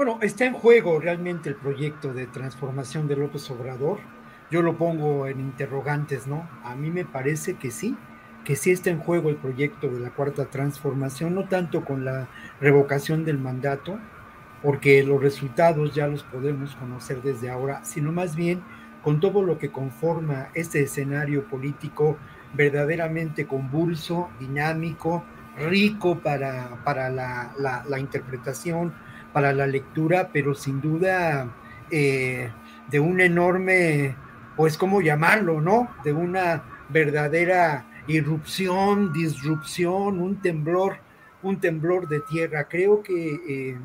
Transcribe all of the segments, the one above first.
Bueno, está en juego realmente el proyecto de transformación de López Obrador. Yo lo pongo en interrogantes, ¿no? A mí me parece que sí, que sí está en juego el proyecto de la cuarta transformación, no tanto con la revocación del mandato, porque los resultados ya los podemos conocer desde ahora, sino más bien con todo lo que conforma este escenario político verdaderamente convulso, dinámico, rico para, para la, la, la interpretación, para la lectura, pero sin duda eh, de un enorme, pues, ¿cómo llamarlo, no? De una verdadera irrupción, disrupción, un temblor, un temblor de tierra. Creo que eh,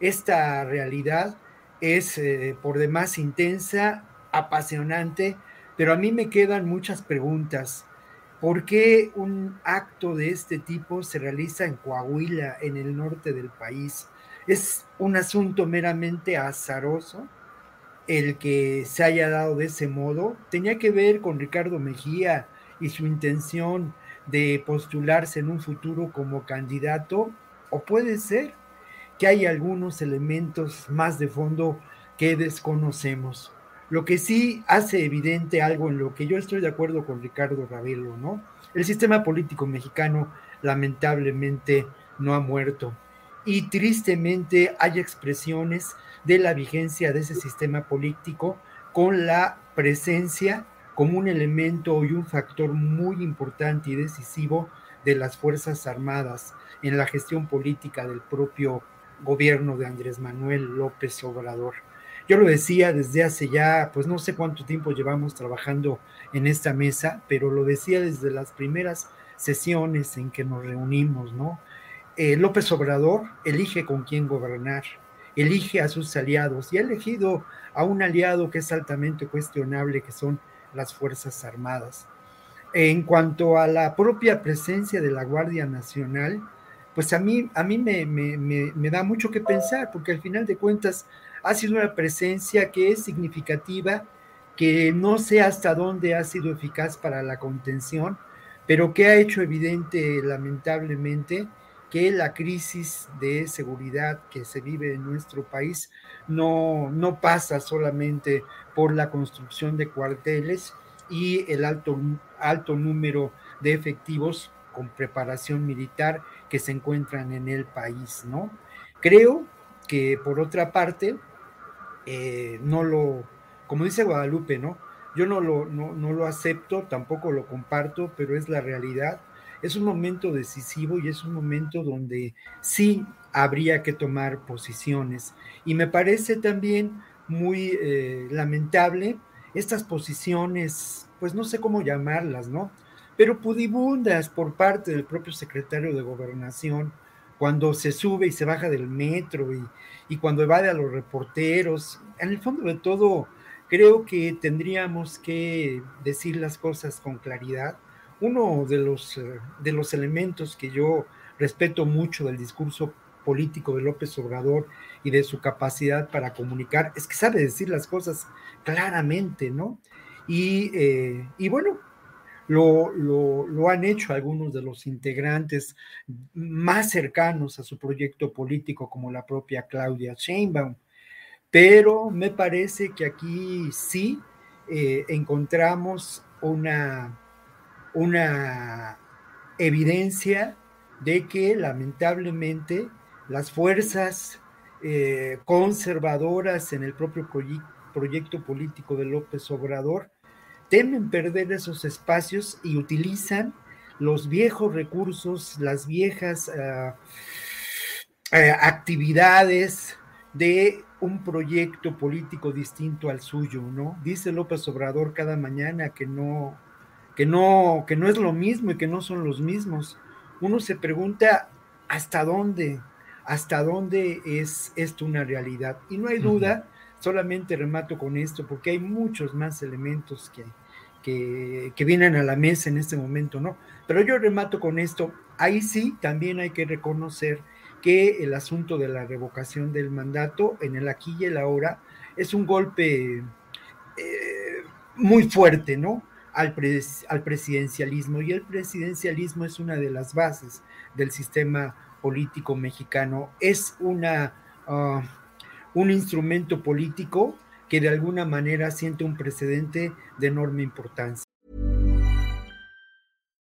esta realidad es eh, por demás intensa, apasionante, pero a mí me quedan muchas preguntas. ¿Por qué un acto de este tipo se realiza en Coahuila, en el norte del país? Es un asunto meramente azaroso el que se haya dado de ese modo. Tenía que ver con Ricardo Mejía y su intención de postularse en un futuro como candidato, o puede ser que hay algunos elementos más de fondo que desconocemos. Lo que sí hace evidente algo en lo que yo estoy de acuerdo con Ricardo Ravelo, ¿no? El sistema político mexicano lamentablemente no ha muerto y tristemente hay expresiones de la vigencia de ese sistema político con la presencia como un elemento y un factor muy importante y decisivo de las Fuerzas Armadas en la gestión política del propio gobierno de Andrés Manuel López Obrador. Yo lo decía desde hace ya, pues no sé cuánto tiempo llevamos trabajando en esta mesa, pero lo decía desde las primeras sesiones en que nos reunimos, ¿no? Eh, López Obrador elige con quién gobernar, elige a sus aliados y ha elegido a un aliado que es altamente cuestionable, que son las Fuerzas Armadas. En cuanto a la propia presencia de la Guardia Nacional, pues a mí, a mí me, me, me, me da mucho que pensar, porque al final de cuentas ha sido una presencia que es significativa, que no sé hasta dónde ha sido eficaz para la contención, pero que ha hecho evidente, lamentablemente, que la crisis de seguridad que se vive en nuestro país no, no pasa solamente por la construcción de cuarteles y el alto, alto número de efectivos con preparación militar que se encuentran en el país, ¿no? Creo que por otra parte, eh, no lo, como dice Guadalupe, ¿no? Yo no lo, no, no lo acepto, tampoco lo comparto, pero es la realidad es un momento decisivo y es un momento donde sí habría que tomar posiciones. Y me parece también muy eh, lamentable estas posiciones, pues no sé cómo llamarlas, ¿no? Pero pudibundas por parte del propio secretario de gobernación, cuando se sube y se baja del metro y, y cuando evade a los reporteros. En el fondo de todo, creo que tendríamos que decir las cosas con claridad uno de los, eh, de los elementos que yo respeto mucho del discurso político de López Obrador y de su capacidad para comunicar es que sabe decir las cosas claramente, ¿no? Y, eh, y bueno, lo, lo, han hecho algunos de los integrantes más cercanos a su proyecto político, como la propia Claudia Sheinbaum. Pero me parece que aquí sí eh, encontramos una, una evidencia de que lamentablemente las fuerzas eh, conservadoras en el propio proyecto político de López Obrador temen perder esos espacios y utilizan los viejos recursos, las viejas ah, eh, actividades de un proyecto político distinto al suyo, ¿no? Dice López Obrador cada mañana que no, que no, que no es lo mismo y que no son los mismos. Uno se pregunta hasta dónde, hasta dónde es esto una realidad. Y no hay duda, solamente remato con esto, porque hay muchos más elementos que, que, que, vienen a la mesa en este momento, ¿no? Pero yo remato con esto, ahí sí también hay que reconocer que el asunto de la revocación del mandato en el aquí y el ahora es un golpe eh, muy fuerte, ¿no? Al, al, presidencialismo. Y el presidencialismo es una de las bases del sistema político mexicano. Es una, uh, un instrumento político que de alguna manera siente un precedente de enorme importancia.